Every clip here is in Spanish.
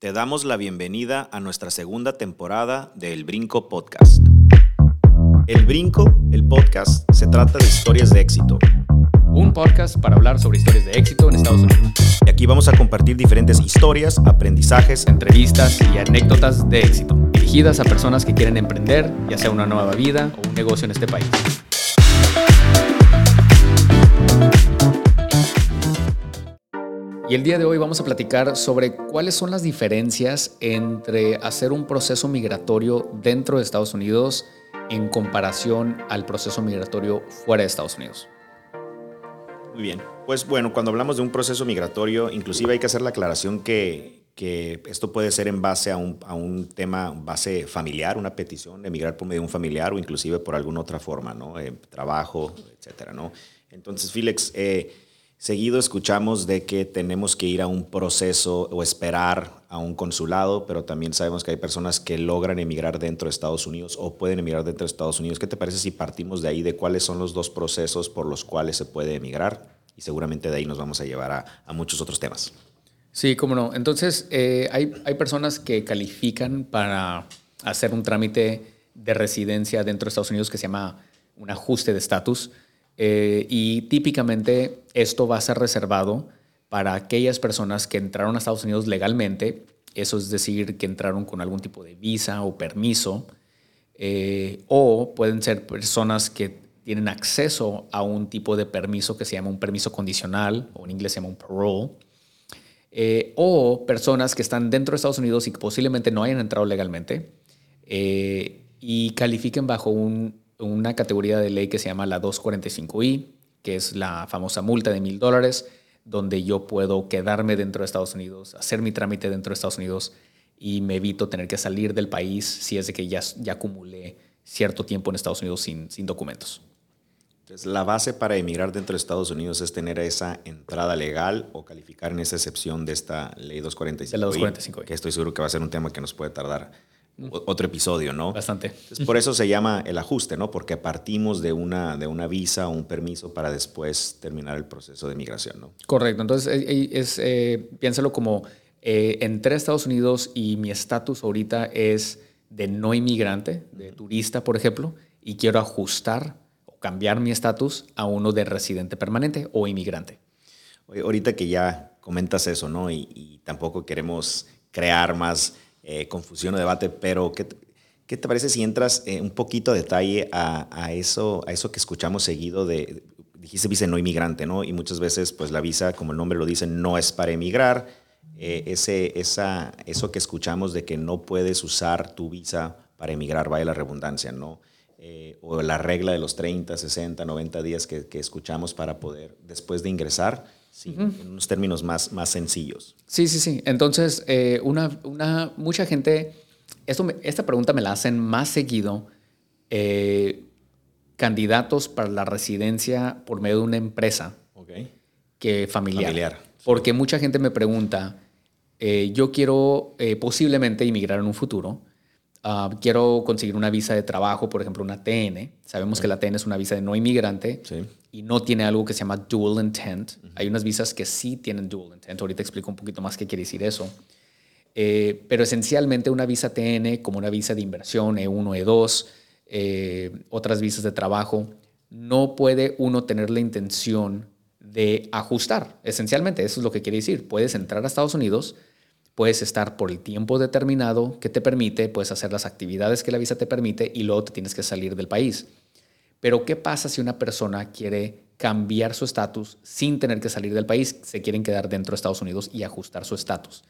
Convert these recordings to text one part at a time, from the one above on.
Te damos la bienvenida a nuestra segunda temporada de El Brinco Podcast. El Brinco, el podcast, se trata de historias de éxito. Un podcast para hablar sobre historias de éxito en Estados Unidos. Y aquí vamos a compartir diferentes historias, aprendizajes, Entrevistas y anécdotas de éxito, dirigidas a personas que quieren emprender, ya sea una nueva vida o un negocio en este país. Y el día de hoy vamos a platicar sobre cuáles son las diferencias entre hacer un proceso migratorio dentro de Estados Unidos en comparación al proceso migratorio fuera de Estados Unidos. Muy bien. Pues bueno, cuando hablamos de un proceso migratorio, inclusive hay que hacer la aclaración que, que esto puede ser en base a un, a un, tema, base familiar, una petición de emigrar por medio de un familiar o inclusive por alguna otra forma, ¿no? Eh, trabajo, etcétera, ¿no? Entonces, Felix, eh, seguido escuchamos de que tenemos que ir a un proceso o esperar a un consulado, pero también sabemos que hay personas que logran emigrar dentro de Estados Unidos o pueden emigrar dentro de Estados Unidos. ¿Qué te parece si partimos de ahí, de cuáles son los dos procesos por los cuales se puede emigrar? Y seguramente de ahí nos vamos a llevar a, muchos otros temas. Sí, cómo no. Entonces, eh, hay, hay personas que califican para hacer un trámite de residencia dentro de Estados Unidos que se llama un ajuste de estatus. Eh, y típicamente esto va a ser reservado para aquellas personas que entraron a Estados Unidos legalmente, eso es decir, que entraron con algún tipo de visa o permiso, eh, o pueden ser personas que tienen acceso a un tipo de permiso que se llama un permiso condicional, o en inglés se llama un parole, eh, o personas que están dentro de Estados Unidos y que posiblemente no hayan entrado legalmente y califiquen bajo un, una categoría de ley que se llama la 245I, que es la famosa multa de mil dólares, donde yo puedo quedarme dentro de Estados Unidos, hacer mi trámite dentro de Estados Unidos y me evito tener que salir del país si es de que ya, ya acumulé cierto tiempo en Estados Unidos sin, sin documentos. Entonces, la base para emigrar dentro de Estados Unidos es tener esa entrada legal o calificar en esa excepción de esta ley 245. De la 245. Que estoy seguro que va a ser un tema que nos puede tardar otro episodio, ¿no? Bastante. Entonces, por eso se llama el ajuste, ¿no? Porque partimos de una, de una visa o un permiso para después terminar el proceso de migración, ¿no? Correcto. Entonces, es, eh, piénsalo como eh, entré a Estados Unidos y mi estatus ahorita es de no inmigrante, de turista, por ejemplo, y quiero ajustar o cambiar mi estatus a uno de residente permanente o inmigrante. Oye, ahorita que ya comentas eso, ¿no? Y, y tampoco queremos crear más eh, confusión o debate, pero ¿qué, qué te parece si entras eh, un poquito a detalle a, eso, a eso que escuchamos seguido de, dijiste visa no inmigrante, ¿no? Y muchas veces, pues la visa, como el nombre lo dice, no es para emigrar. Eh, ese, esa, eso que escuchamos de que no puedes usar tu visa para emigrar, vaya la redundancia, ¿no? O la regla de los 30, 60, 90 días que, que escuchamos para poder, después de ingresar, sí, uh -huh. en unos términos más, más sencillos. Sí, sí, sí. Entonces, eh, una, una, mucha gente, esto me, esta pregunta me la hacen más seguido eh, candidatos para la residencia por medio de una empresa okay. que familiar. familiar. Porque mucha gente me pregunta, eh, yo quiero posiblemente inmigrar en un futuro, Uh, quiero conseguir una visa de trabajo, por ejemplo, una TN. Sabemos que la TN es una visa de no inmigrante sí. y no tiene algo que se llama dual intent. Uh -huh. Hay unas visas que sí tienen dual intent. Ahorita explico un poquito más qué quiere decir eso. Eh, pero esencialmente una visa TN, como una visa de inversión, E1, E2, eh, otras visas de trabajo, no puede uno tener la intención de ajustar. Esencialmente, eso es lo que quiere decir. Puedes entrar a Estados Unidos, puedes estar por el tiempo determinado que te permite, puedes hacer las actividades que la visa te permite y luego te tienes que salir del país. Pero ¿qué pasa si una persona quiere cambiar su estatus sin tener que salir del país? Se quieren quedar dentro de Estados Unidos y ajustar su estatus.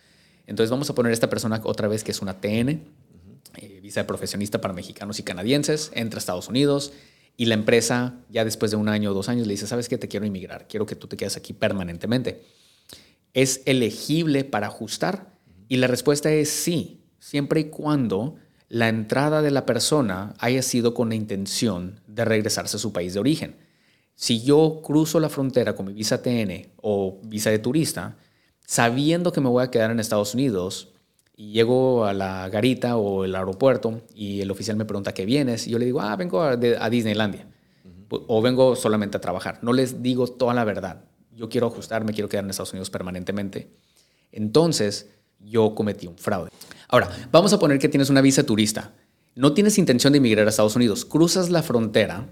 Entonces vamos a poner a esta persona otra vez que es una TN, eh, visa de profesionista para mexicanos y canadienses, entra a Estados Unidos y la empresa ya después de un año o dos años le dice, ¿sabes qué? Te quiero inmigrar, quiero que tú te quedes aquí permanentemente. ¿Es elegible para ajustar? Y la respuesta es sí, siempre y cuando la entrada de la persona haya sido con la intención de regresarse a su país de origen. Si yo cruzo la frontera con mi visa TN o visa de turista, sabiendo que me voy a quedar en Estados Unidos, y llego a la garita o el aeropuerto y el oficial me pregunta qué vienes, y yo le digo, ah, vengo a, de, a Disneylandia, uh -huh. o vengo solamente a trabajar. No les digo toda la verdad. Yo quiero ajustarme, quiero quedar en Estados Unidos permanentemente. Entonces, yo cometí un fraude. Ahora, vamos a poner que tienes una visa turista. No tienes intención de emigrar a Estados Unidos. Cruzas la frontera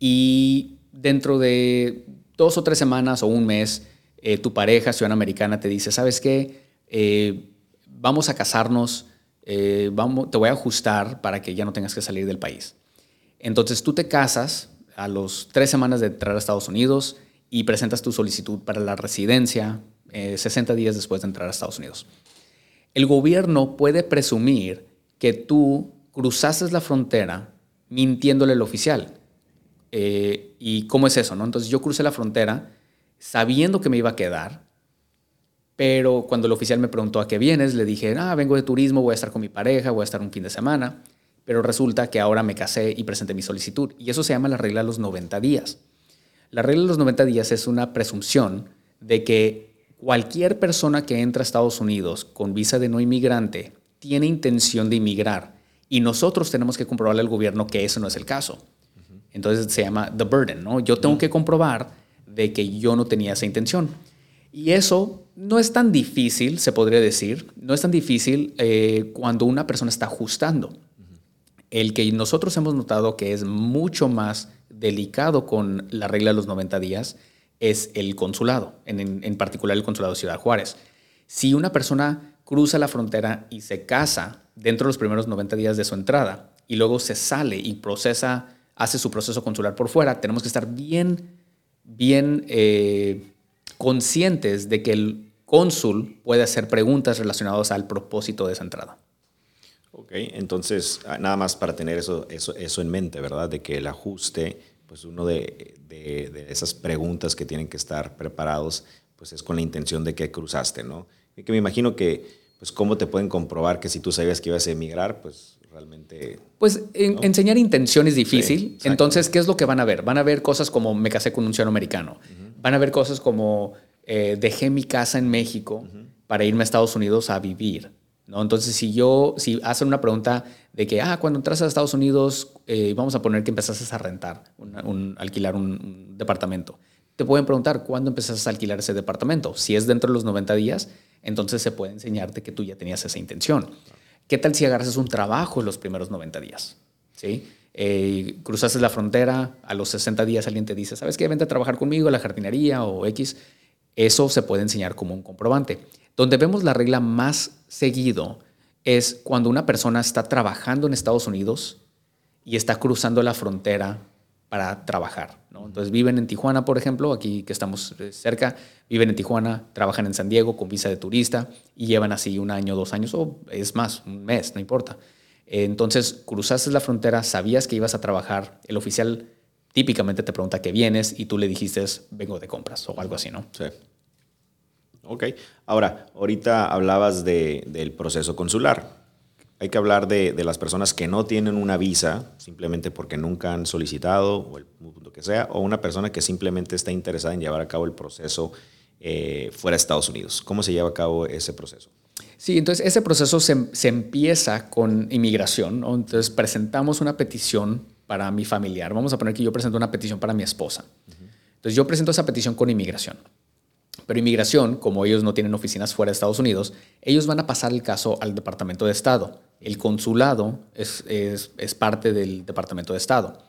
y dentro de dos o tres semanas o un mes, eh, tu pareja ciudadana americana te dice, ¿sabes qué? Eh, vamos a casarnos, eh, te voy a ajustar para que ya no tengas que salir del país. Entonces tú te casas a los tres semanas de entrar a Estados Unidos y presentas tu solicitud para la residencia 60 días después de entrar a Estados Unidos. El gobierno puede presumir que tú cruzaste la frontera mintiéndole al oficial. ¿Y cómo es eso? No? Entonces yo crucé la frontera sabiendo que me iba a quedar, pero cuando el oficial me preguntó a qué vienes, le dije, ah, vengo de turismo, voy a estar con mi pareja, voy a estar un fin de semana, pero resulta que ahora me casé y presenté mi solicitud. Y eso se llama la regla de los 90 días. La regla de los 90 días es una presunción de que cualquier persona que entra a Estados Unidos con visa de no inmigrante tiene intención de inmigrar y nosotros tenemos que comprobarle al gobierno que eso no es el caso. Entonces se llama the burden, ¿no? Yo tengo que comprobar de que yo no tenía esa intención. Y eso no es tan difícil, se podría decir, no es tan difícil eh, cuando una persona está ajustando. El que nosotros hemos notado que es mucho más delicado con la regla de los 90 días es el consulado, en, en particular el consulado de Ciudad Juárez. Si una persona cruza la frontera y se casa dentro de los primeros 90 días de su entrada y luego se sale y procesa, hace su proceso consular por fuera, tenemos que estar bien bien eh, conscientes de que el cónsul puede hacer preguntas relacionadas al propósito de esa entrada. Ok, entonces, ah, nada más para tener eso, eso, eso en mente, ¿verdad? De que el ajuste, pues uno de, de, esas preguntas que tienen que estar preparados, pues es con la intención de que cruzaste, ¿no? Y que me imagino que, pues, ¿cómo te pueden comprobar que si tú sabías que ibas a emigrar, pues realmente... Pues enseñar intención es difícil. Entonces, ¿qué es lo que van a ver? Van a ver cosas como me casé con un ciudadano americano. Van a ver cosas como eh, dejé mi casa en México para irme a Estados Unidos a vivir. ¿No? Entonces, si yo, si hacen una pregunta de que, ah, cuando entras a Estados Unidos, eh, vamos a poner que empezaste a rentar, un, alquilar un, departamento. Te pueden preguntar, ¿cuándo empezaste a alquilar ese departamento? Si es dentro de los 90 días, entonces se puede enseñarte que tú ya tenías esa intención. ¿Qué tal si agarras un trabajo en los primeros 90 días? ¿Sí? Eh, cruzaste la frontera, a los 60 días alguien te dice, ¿sabes qué? Vente a trabajar conmigo la jardinería o X. Eso se puede enseñar como un comprobante. Donde vemos la regla más seguido es cuando una persona está trabajando en Estados Unidos y está cruzando la frontera para trabajar. Entonces viven en Tijuana, por ejemplo, aquí que estamos eh, cerca, viven en Tijuana, trabajan en San Diego con visa de turista y llevan así un año, dos años o es más, un mes, no importa. Entonces cruzaste la frontera, sabías que ibas a trabajar, el oficial típicamente te pregunta qué vienes y tú le dijiste vengo de compras o algo así, ¿no? Sí. Ok. Ahora, ahorita hablabas de, del proceso consular hay que hablar de, las personas que no tienen una visa simplemente porque nunca han solicitado o el punto que sea, o una persona que simplemente está interesada en llevar a cabo el proceso eh, fuera de Estados Unidos. ¿Cómo se lleva a cabo ese proceso? Sí, entonces ese proceso se, empieza con inmigración. Entonces presentamos una petición para mi familiar. Vamos a poner que yo presento una petición para mi esposa. Entonces yo presento esa petición con inmigración. Pero inmigración, como ellos no tienen oficinas fuera de Estados Unidos, ellos van a pasar el caso al Departamento de Estado. El consulado es, es, parte del Departamento de Estado.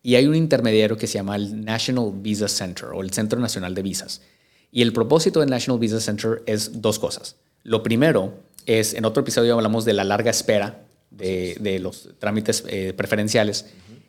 Y hay un intermediario que se llama el National Visa Center o el Centro Nacional de Visas. Y el propósito del National Visa Center es dos cosas. Lo primero es, en otro episodio hablamos de la larga espera de, de los trámites eh, preferenciales.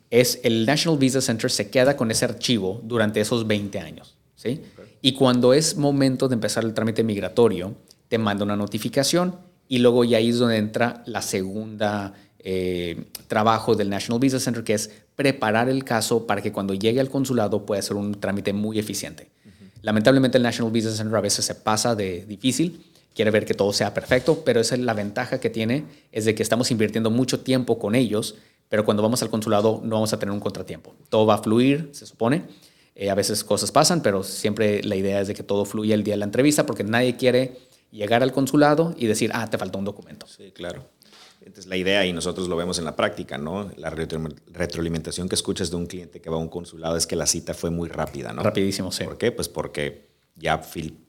Es el National Visa Center se queda con ese archivo durante esos 20 años. ¿sí? Y cuando es momento de empezar el trámite migratorio, te manda una notificación y luego ya ahí es donde entra la segunda eh, trabajo del National Visa Center, que es preparar el caso para que cuando llegue al consulado pueda ser un trámite muy eficiente. Lamentablemente el National Visa Center a veces se pasa de difícil, quiere ver que todo sea perfecto, pero esa es la ventaja que tiene, es de que estamos invirtiendo mucho tiempo con ellos, pero cuando vamos al consulado no vamos a tener un contratiempo. Todo va a fluir, se supone. Eh, a veces cosas pasan, pero siempre la idea es de que todo fluya el día de la entrevista porque nadie quiere llegar al consulado y decir, ah, te faltó un documento. Sí, claro. Entonces, la idea, y nosotros lo vemos en la práctica, ¿no? La retroalimentación que escuchas de un cliente que va a un consulado es que la cita fue muy rápida, ¿no? Rapidísimo, sí. ¿Por qué? Pues porque ya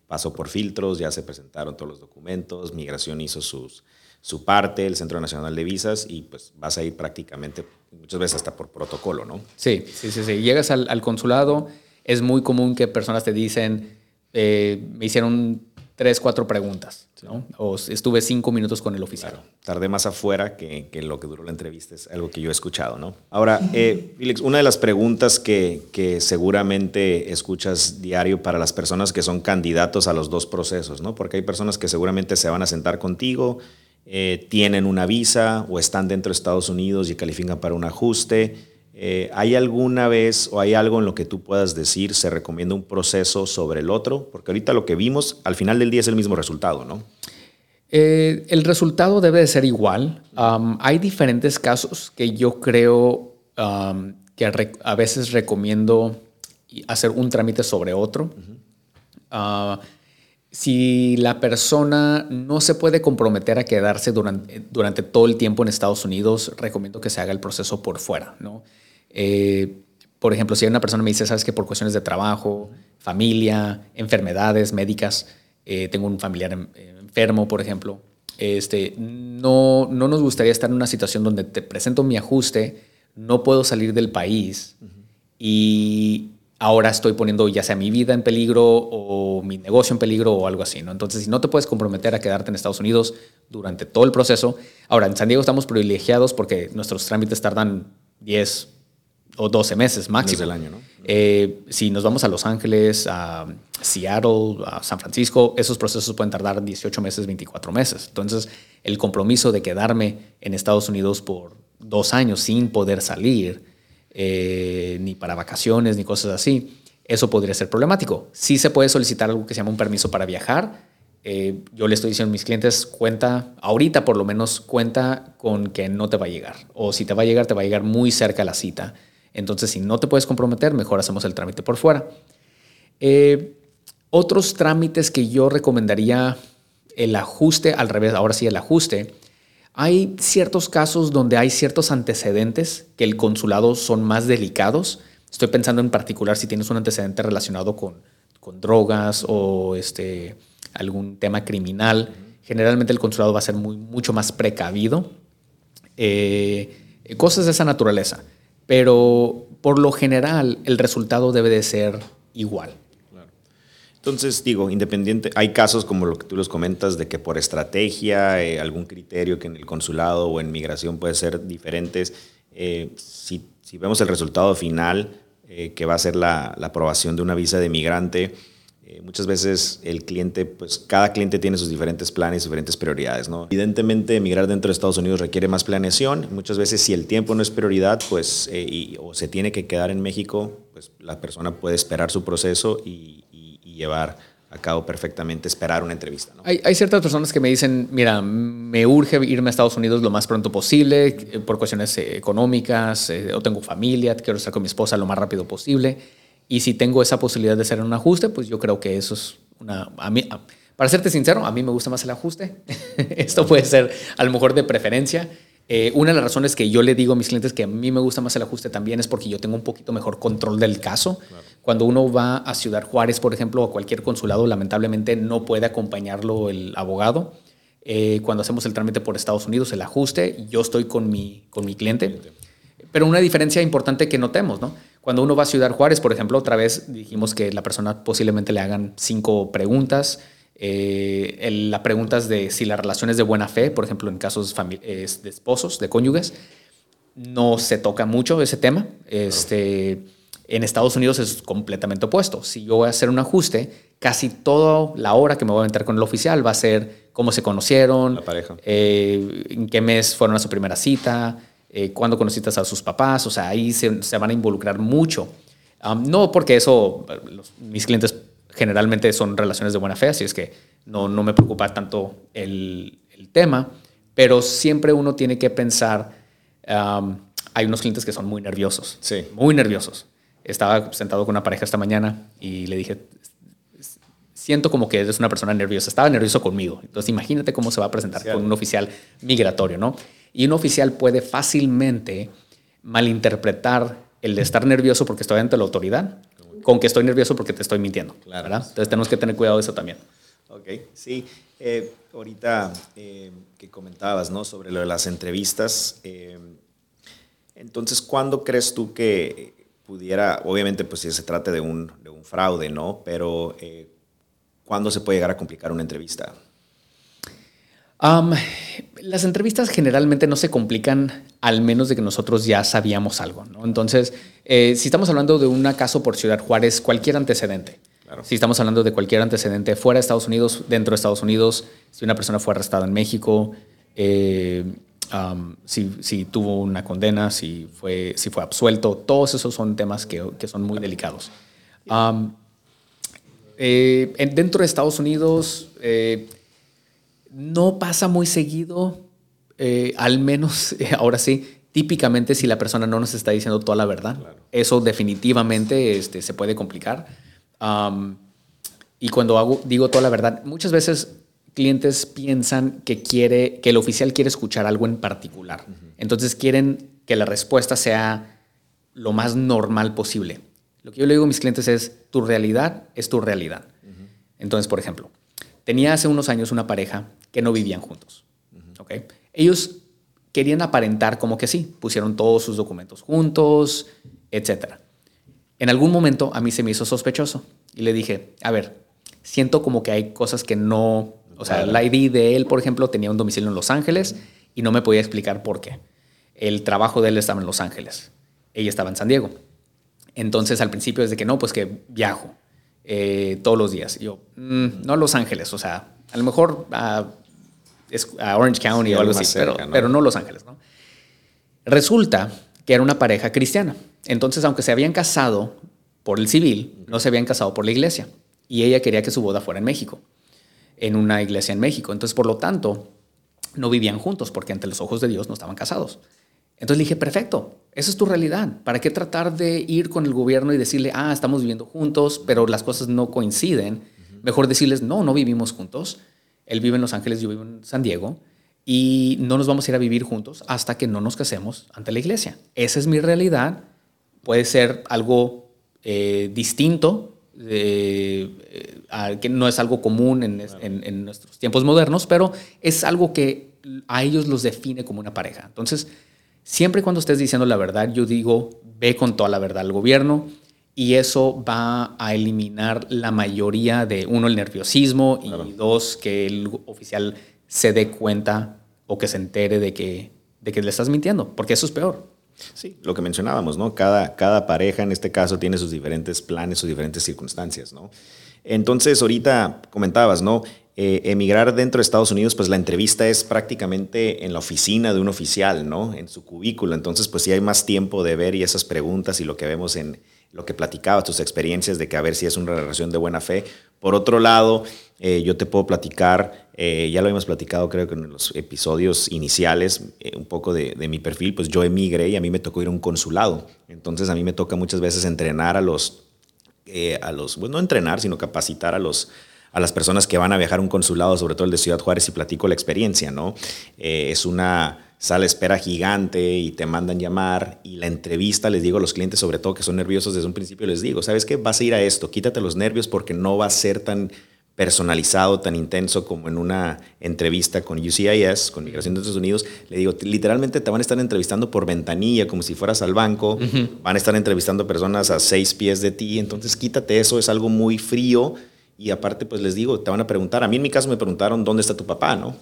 pasó por filtros, ya se presentaron todos los documentos, migración hizo sus, su parte, el Centro Nacional de Visas, y pues vas a ir prácticamente muchas veces hasta por protocolo, ¿no? Sí, sí, sí, sí. Llegas al, al consulado, es muy común que personas te dicen, eh, me hicieron tres, cuatro preguntas, ¿no? O estuve cinco minutos con el oficial. Claro, tardé más afuera que, que, lo que duró la entrevista, es algo que yo he escuchado, ¿no? Ahora, eh, Felix, una de las preguntas que, que, seguramente escuchas diario para las personas que son candidatos a los dos procesos, ¿no? Porque hay personas que seguramente se van a sentar contigo, eh, tienen una visa o están dentro de Estados Unidos y califican para un ajuste eh, ¿Hay alguna vez o hay algo en lo que tú puedas decir, se recomienda un proceso sobre el otro? Porque ahorita lo que vimos, al final del día es el mismo resultado, ¿no? Eh, el resultado debe de ser igual. hay diferentes casos que yo creo que a, veces recomiendo hacer un trámite sobre otro. Si la persona no se puede comprometer a quedarse durante, durante todo el tiempo en Estados Unidos, recomiendo que se haga el proceso por fuera, ¿no? Eh, por ejemplo, si una persona me dice, sabes que por cuestiones de trabajo, familia, enfermedades médicas, eh, tengo un familiar enfermo, por ejemplo, este, no, no nos gustaría estar en una situación donde te presento mi ajuste, no puedo salir del país y ahora estoy poniendo ya sea mi vida en peligro o mi negocio en peligro o algo así, ¿no? Entonces, si no te puedes comprometer a quedarte en Estados Unidos durante todo el proceso, ahora en San Diego estamos privilegiados porque nuestros trámites tardan 10, o 12 meses máximo. del año, ¿no? Eh, si nos vamos a Los Ángeles, a Seattle, a San Francisco, esos procesos pueden tardar 18 meses, 24 meses. Entonces, el compromiso de quedarme en Estados Unidos por dos años sin poder salir, eh, ni para vacaciones, ni cosas así, eso podría ser problemático. Sí se puede solicitar algo que se llama un permiso para viajar. Eh, yo le estoy diciendo a mis clientes, cuenta, ahorita por lo menos cuenta con que no te va a llegar. O si te va a llegar, te va a llegar muy cerca a la cita entonces, si no te puedes comprometer, mejor hacemos el trámite por fuera. Eh, otros trámites que yo recomendaría, el ajuste, al revés, ahora sí el ajuste. Hay ciertos casos donde hay ciertos antecedentes que el consulado son más delicados. Estoy pensando en particular si tienes un antecedente relacionado con, con drogas o este, algún tema criminal. Generalmente el consulado va a ser muy, mucho más precavido. Eh, cosas de esa naturaleza pero por lo general el resultado debe de ser igual. Entonces, digo, independiente, hay casos como lo que tú los comentas de que por estrategia, eh, algún criterio que en el consulado o en migración puede ser diferentes. Eh, si, vemos el resultado final, eh, que va a ser la, la aprobación de una visa de migrante, eh, muchas veces el cliente, pues cada cliente tiene sus diferentes planes, diferentes prioridades, ¿no? Evidentemente, emigrar dentro de Estados Unidos requiere más planeación. Muchas veces, si el tiempo no es prioridad, pues, eh, o se tiene que quedar en México, pues la persona puede esperar su proceso y, llevar a cabo perfectamente, esperar una entrevista. ¿no? Hay, hay, ciertas personas que me dicen, mira, me urge irme a Estados Unidos lo más pronto posible eh, por cuestiones económicas, o tengo familia, quiero estar con mi esposa lo más rápido posible. Y si tengo esa posibilidad de hacer un ajuste, pues yo creo que eso es una... A mí, para serte sincero, a mí me gusta más el ajuste. Esto puede ser a lo mejor de preferencia. Eh, una de las razones que yo le digo a mis clientes que a mí me gusta más el ajuste también es porque yo tengo un poquito mejor control del caso. Cuando uno va a Ciudad Juárez, por ejemplo, o a cualquier consulado, lamentablemente no puede acompañarlo el abogado. Eh, cuando hacemos el trámite por Estados Unidos, el ajuste, yo estoy con mi, con mi cliente. Pero una diferencia importante que notemos, ¿no? Cuando uno va a Ciudad Juárez, por ejemplo, otra vez dijimos que la persona posiblemente le hagan cinco preguntas. Eh, la pregunta es de si la relación es de buena fe, por ejemplo, en casos de esposos, de cónyuges, no se toca mucho ese tema. Este, en Estados Unidos es completamente opuesto. Si yo voy a hacer un ajuste, casi toda la hora que me voy a aventar con el oficial va a ser cómo se conocieron, la pareja. Eh, en qué mes fueron a su primera cita, eh, cuando conociste a sus papás, o sea, ahí se, van a involucrar mucho. no porque eso, mis clientes generalmente son relaciones de buena fe, así es que no, no me preocupa tanto el, el tema, pero siempre uno tiene que pensar, hay unos clientes que son muy nerviosos, sí. muy nerviosos. Estaba sentado con una pareja esta mañana y le dije, siento como que eres una persona nerviosa. Estaba nervioso conmigo. Entonces imagínate cómo se va a presentar con un oficial migratorio, ¿no? Y un oficial puede fácilmente malinterpretar el de estar nervioso porque estoy ante la autoridad con que estoy nervioso porque te estoy mintiendo. Claro. Entonces tenemos que tener cuidado de eso también. Ok, sí. Eh, ahorita eh, que comentabas, ¿no? Sobre lo de las entrevistas. Eh, entonces, ¿cuándo crees tú que pudiera, obviamente, pues si se trata de un, de un fraude, ¿no? Pero, ¿cuándo se puede llegar a complicar una entrevista? Las entrevistas generalmente no se complican al menos de que nosotros ya sabíamos algo. ¿no? Entonces, si estamos hablando de un caso por Ciudad Juárez, cualquier antecedente, si estamos hablando de cualquier antecedente fuera de Estados Unidos, dentro de Estados Unidos, si una persona fue arrestada en México, eh, si, tuvo una condena, si fue, si fue absuelto, todos esos son temas que, son muy delicados. Eh, dentro de Estados Unidos eh, no pasa muy seguido, al menos ahora sí, típicamente si la persona no nos está diciendo toda la verdad, eso definitivamente este, se puede complicar y cuando hago, digo toda la verdad, muchas veces clientes piensan que, quiere, que el oficial quiere escuchar algo en particular. Entonces quieren que la respuesta sea lo más normal posible. Lo que yo le digo a mis clientes es, tu realidad es tu realidad. Entonces, por ejemplo, tenía hace unos años una pareja que no vivían juntos. Ellos querían aparentar como que sí, pusieron todos sus documentos juntos, etcétera. En algún momento a mí se me hizo sospechoso y le dije, a ver, siento como que hay cosas que no, o sea, la ID de él, por ejemplo, tenía un domicilio en Los Ángeles y no me podía explicar por qué. El trabajo de él estaba en Los Ángeles, ella estaba en San Diego. Entonces al principio es de que no, pues que viajo eh, todos los días. yo, mm, no a Los Ángeles, o sea, a lo mejor a, Orange County o algo así, pero, pero no Los Ángeles. ¿no? Resulta que era una pareja cristiana. Entonces, aunque se habían casado por el civil, no se habían casado por la iglesia. Y ella quería que su boda fuera en México, en una iglesia en México. Entonces, por lo tanto, no vivían juntos porque ante los ojos de Dios no estaban casados. Entonces le dije, perfecto, esa es tu realidad. ¿Para qué tratar de ir con el gobierno y decirle, ah, estamos viviendo juntos, pero las cosas no coinciden? Mejor decirles, no, no vivimos juntos. Él vive en Los Ángeles, yo vivo en San Diego y no nos vamos a ir a vivir juntos hasta que no nos casemos ante la iglesia. Esa es mi realidad. Puede ser algo eh, distinto, eh, que no es algo común en, nuestros tiempos modernos, pero es algo que a ellos los define como una pareja. Entonces, siempre cuando estés diciendo la verdad, yo digo, ve con toda la verdad al gobierno y eso va a eliminar la mayoría de, uno, el nerviosismo y dos, que el oficial se dé cuenta o que se entere de que, de que le estás mintiendo, porque eso es peor. Sí, lo que mencionábamos, ¿no? Cada, cada pareja en este caso tiene sus diferentes planes, sus diferentes circunstancias, ¿no? Entonces, ahorita comentabas, ¿no? Eh, emigrar dentro de Estados Unidos, pues la entrevista es prácticamente en la oficina de un oficial, ¿no? En su cubículo. Entonces, pues sí hay más tiempo de ver y esas preguntas y lo que vemos en lo que platicabas, tus experiencias de que a ver si es una relación de buena fe. Por otro lado, eh, yo te puedo platicar, eh, ya lo hemos platicado creo que en los episodios iniciales, un poco de, de, mi perfil, pues yo emigré y a mí me tocó ir a un consulado. Entonces a mí me toca muchas veces entrenar a los, a los pues no entrenar, sino capacitar a los a las personas que van a viajar a un consulado, sobre todo el de Ciudad Juárez, y platico la experiencia, ¿no? Eh, es una sala espera gigante y te mandan llamar y la entrevista, les digo a los clientes, sobre todo que son nerviosos desde un principio, les digo, ¿sabes qué? Vas a ir a esto, quítate los nervios porque no va a ser tan personalizado, tan intenso como en una entrevista con UCIS, con Migración de Estados Unidos, le digo, literalmente te van a estar entrevistando por ventanilla, como si fueras al banco, van a estar entrevistando personas a seis pies de ti, entonces quítate eso, es algo muy frío, y aparte, pues les digo, te van a preguntar, a mí en mi caso me preguntaron dónde está tu papá, ¿no?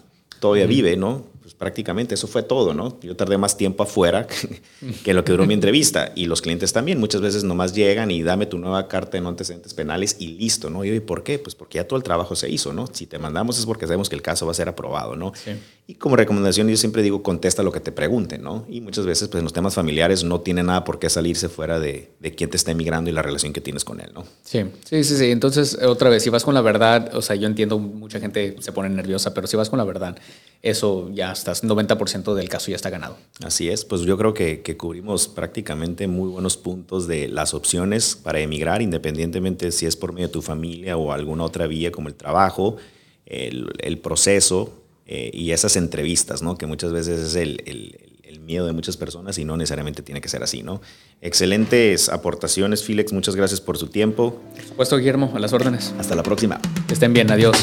Todavía vive, ¿no? Pues prácticamente eso fue todo, ¿no? Yo tardé más tiempo afuera que, lo que duró mi entrevista. Y los clientes también, muchas veces nomás llegan y dame tu nueva carta de no antecedentes penales y listo, ¿no? Y ¿por qué? Pues porque ya todo el trabajo se hizo, ¿no? Si te mandamos es porque sabemos que el caso va a ser aprobado, ¿no? Sí. Y como recomendación yo siempre digo, contesta lo que te pregunten, ¿no? Y muchas veces, pues en los temas familiares no tiene nada por qué salirse fuera de, de quién te está emigrando y la relación que tienes con él, ¿no? Sí, sí, sí, sí. Entonces, otra vez, si vas con la verdad, o sea, yo entiendo, mucha gente se pone nerviosa, pero si vas con la verdad, eso ya estás, 90% del caso ya está ganado. Así es, pues yo creo que, que cubrimos prácticamente muy buenos puntos de las opciones para emigrar, independientemente si es por medio de tu familia o alguna otra vía como el trabajo, el, el proceso, eh, y esas entrevistas, ¿no? que muchas veces es el, el, miedo de muchas personas y no necesariamente tiene que ser así, ¿no? Excelentes aportaciones, Felix. Muchas gracias por su tiempo. Por supuesto, Guillermo, a las órdenes. Hasta la próxima. Que estén bien. Adiós.